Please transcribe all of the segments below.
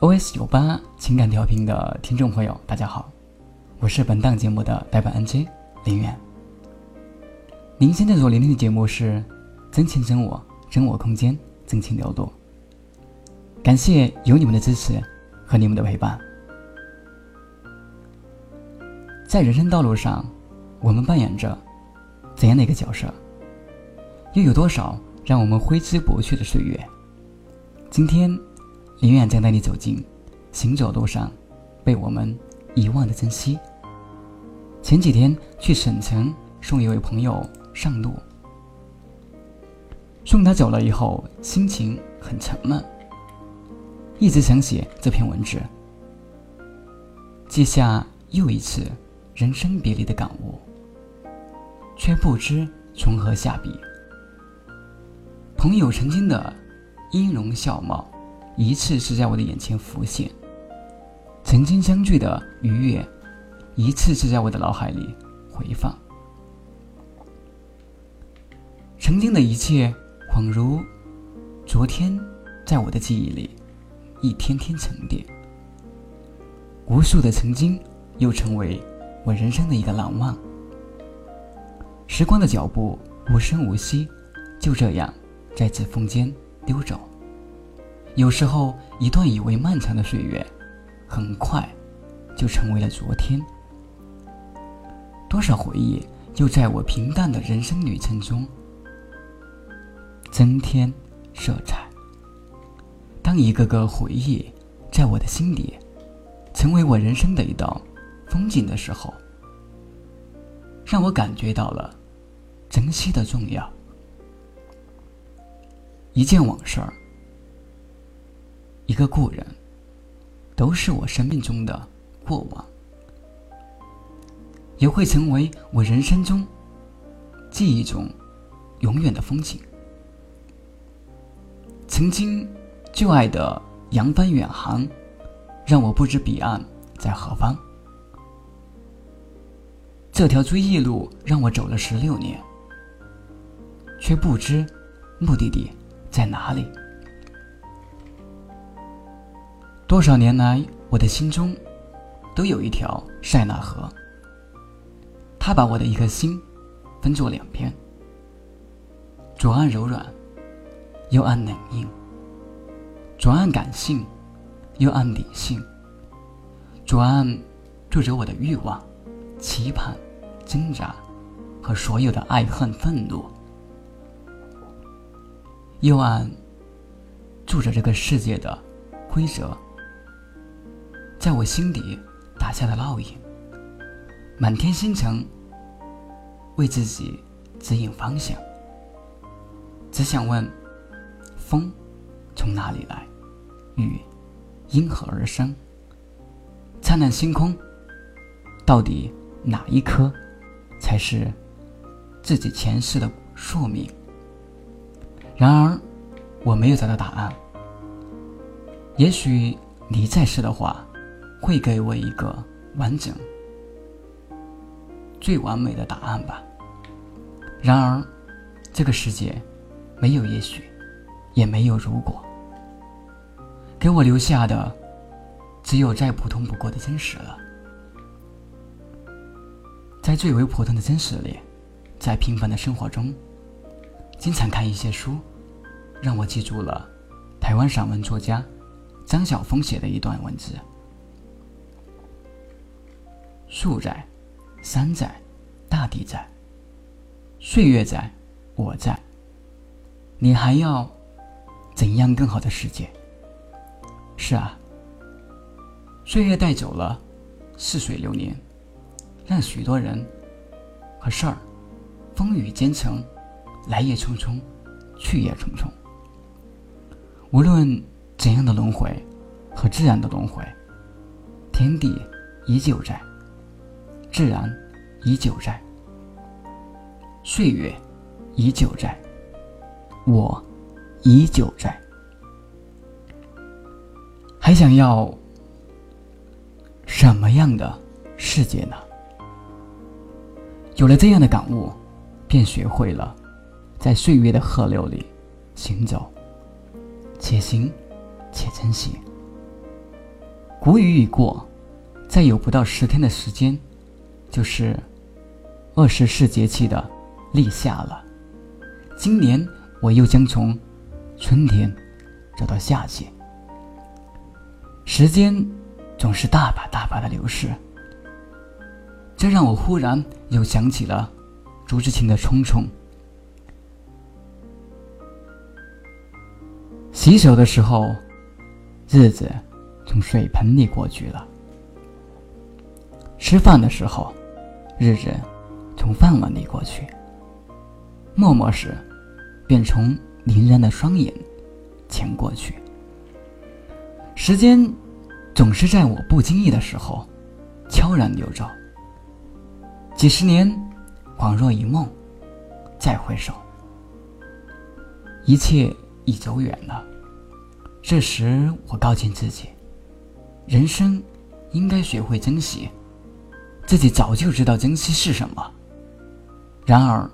OS 九八情感调频的听众朋友，大家好，我是本档节目的代班 NJ 林远。您现在所聆听的节目是《真情真我真我空间真情流露》，感谢有你们的支持和你们的陪伴。在人生道路上，我们扮演着怎样的一个角色？又有多少让我们挥之不去的岁月？今天。林远将带你走进行走路上被我们遗忘的珍惜。前几天去省城送一位朋友上路，送他走了以后，心情很沉闷，一直想写这篇文字，记下又一次人生别离的感悟，却不知从何下笔。朋友曾经的音容笑貌。一次次在我的眼前浮现，曾经相聚的愉悦，一次次在我的脑海里回放。曾经的一切，恍如昨天，在我的记忆里一天天沉淀。无数的曾经，又成为我人生的一个难忘。时光的脚步无声无息，就这样在指缝间溜走。有时候，一段以为漫长的岁月，很快就成为了昨天。多少回忆，就在我平淡的人生旅程中增添色彩。当一个个回忆在我的心里，成为我人生的一道风景的时候，让我感觉到了珍惜的重要。一件往事儿。一个故人，都是我生命中的过往，也会成为我人生中记忆中永远的风景。曾经旧爱的扬帆远航，让我不知彼岸在何方。这条追忆路让我走了十六年，却不知目的地在哪里。多少年来，我的心中都有一条塞纳河。它把我的一颗心分作两边，左岸柔软，右岸冷硬；左岸感性，右岸理性。左岸住着我的欲望、期盼、挣扎和所有的爱恨愤怒；右岸住着这个世界的规则。在我心底打下的烙印。满天星辰为自己指引方向。只想问：风从哪里来？雨因何而生？灿烂星空，到底哪一颗才是自己前世的宿命？然而，我没有找到答案。也许你在世的话。会给我一个完整、最完美的答案吧。然而，这个世界没有也许，也没有如果，给我留下的只有再普通不过的真实了。在最为普通的真实里，在平凡的生活中，经常看一些书，让我记住了台湾散文作家张晓峰写的一段文字。树在，山在，大地在，岁月在，我在。你还要怎样更好的世界？是啊，岁月带走了似水流年，让许多人和事儿风雨兼程，来也匆匆，去也匆匆。无论怎样的轮回和自然的轮回，天地依旧在。自然依旧在，岁月依旧在，我依旧在。还想要什么样的世界呢？有了这样的感悟，便学会了在岁月的河流里行走，且行且珍惜。谷雨已过，再有不到十天的时间，就是二十四节气的立夏了。今年我又将从春天走到夏季，时间总是大把大把的流逝，这让我忽然又想起了朱自清的《匆匆》。洗手的时候，日子从水盆里过去了；吃饭的时候，日子从饭碗里过去；默默时，便从凝然的双眼前过去。时间总是在我不经意的时候悄然流走。几十年恍若一梦，再回首，一切已走远了。这时，我告诫自己：人生应该学会珍惜。自己早就知道珍惜是什么，然而。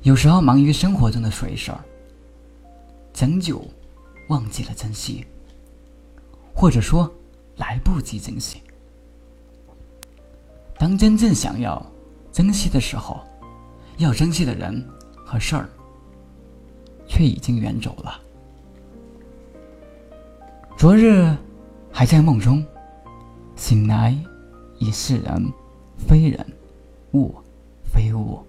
有时候忙于生活中的琐事儿，将就忘记了珍惜，或者说来不及珍惜。当真正想要珍惜的时候，要珍惜的人和事儿却已经远走了。昨日还在梦中，醒来已是人非人，物非物。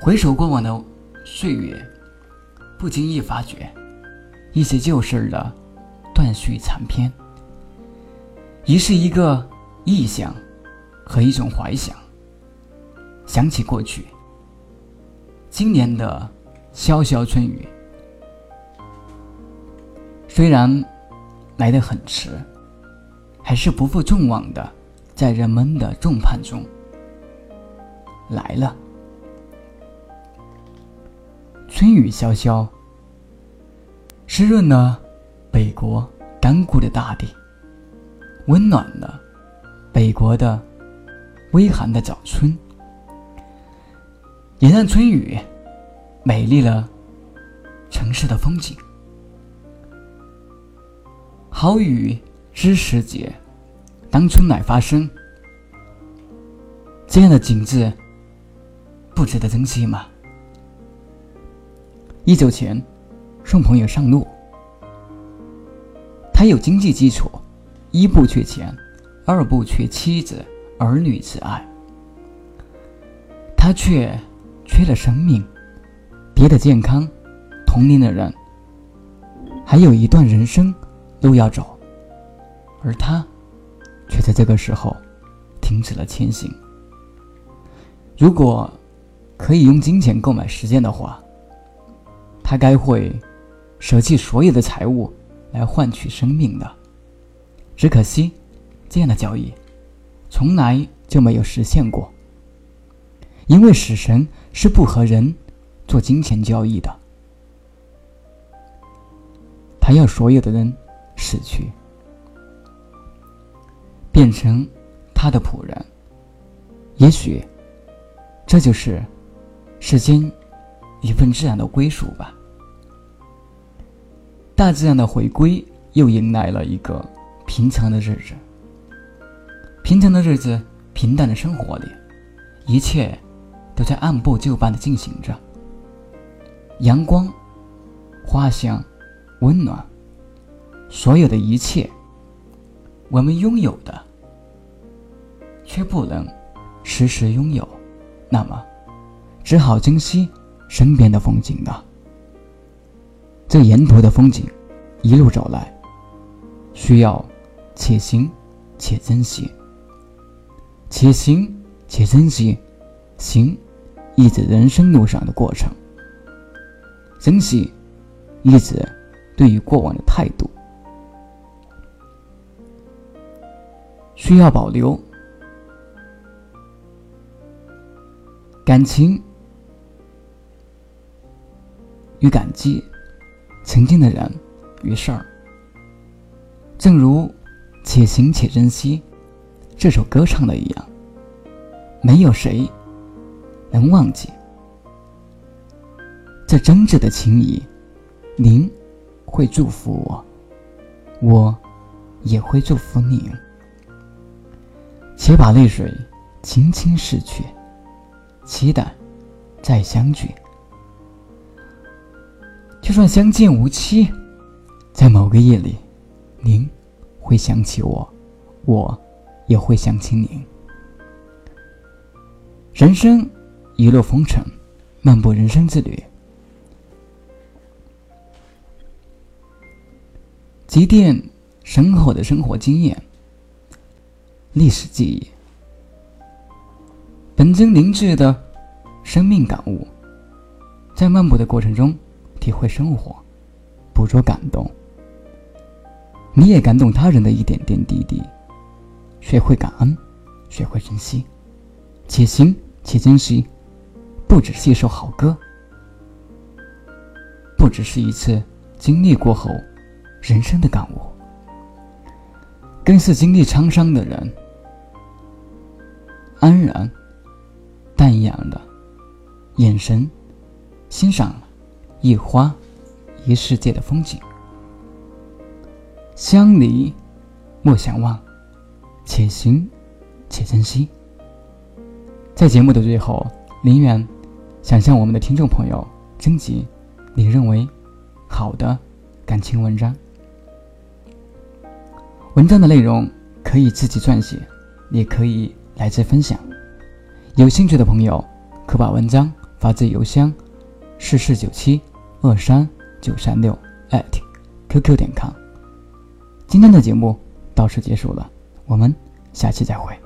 回首过往的岁月，不经意发觉一些旧事的断续残篇，已是一个意象和一种怀想。想起过去，今年的潇潇春雨，虽然来得很迟，还是不负众望的，在人们的众盼中来了。春雨潇潇，湿润了北国干枯的大地，温暖了北国的微寒的早春，也让春雨美丽了城市的风景。好雨知时节，当春乃发生，这样的景致不值得珍惜吗？一走前，送朋友上路。他有经济基础，一不缺钱，二不缺妻子儿女之爱。他却缺了生命，别的健康，同龄的人，还有一段人生路要走，而他却在这个时候停止了前行。如果可以用金钱购买时间的话。他该会舍弃所有的财物来换取生命的，只可惜，这样的交易从来就没有实现过。因为死神是不和人做金钱交易的，他要所有的人死去，变成他的仆人。也许，这就是世间一份自然的归属吧。大自然的回归又迎来了一个平常的日子。平常的日子，平淡的生活里，一切都在按部就班的进行着。阳光、花香、温暖，所有的一切，我们拥有的，却不能时时拥有，那么，只好珍惜身边的风景了。这沿途的风景，一路走来，需要且行且珍惜。且行且珍惜，行，意指人生路上的过程；珍惜，意指对于过往的态度。需要保留感情与感激。曾经的人与事儿，正如《且行且珍惜》这首歌唱的一样，没有谁能忘记这真挚的情谊。您会祝福我，我也会祝福你。且把泪水轻轻拭去，期待再相聚。就算相见无期，在某个夜里，您会想起我，我也会想起您。人生一路风尘，漫步人生之旅，积淀深厚的生活经验、历史记忆、本经凝滞的生命感悟，在漫步的过程中。体会生活，捕捉感动，你也感动他人的一点点滴滴，学会感恩，学会珍惜，且行且珍惜，不只是一首好歌，不只是一次经历过后人生的感悟，更是经历沧桑的人安然淡雅的眼神欣赏。一花，一世界的风景。相离莫相忘，且行且珍惜。在节目的最后，林远想向我们的听众朋友征集你认为好的感情文章。文章的内容可以自己撰写，也可以来自分享。有兴趣的朋友可把文章发至邮箱：四四九七。二三九三六 @QQ 点 com，今天的节目到此结束了，我们下期再会。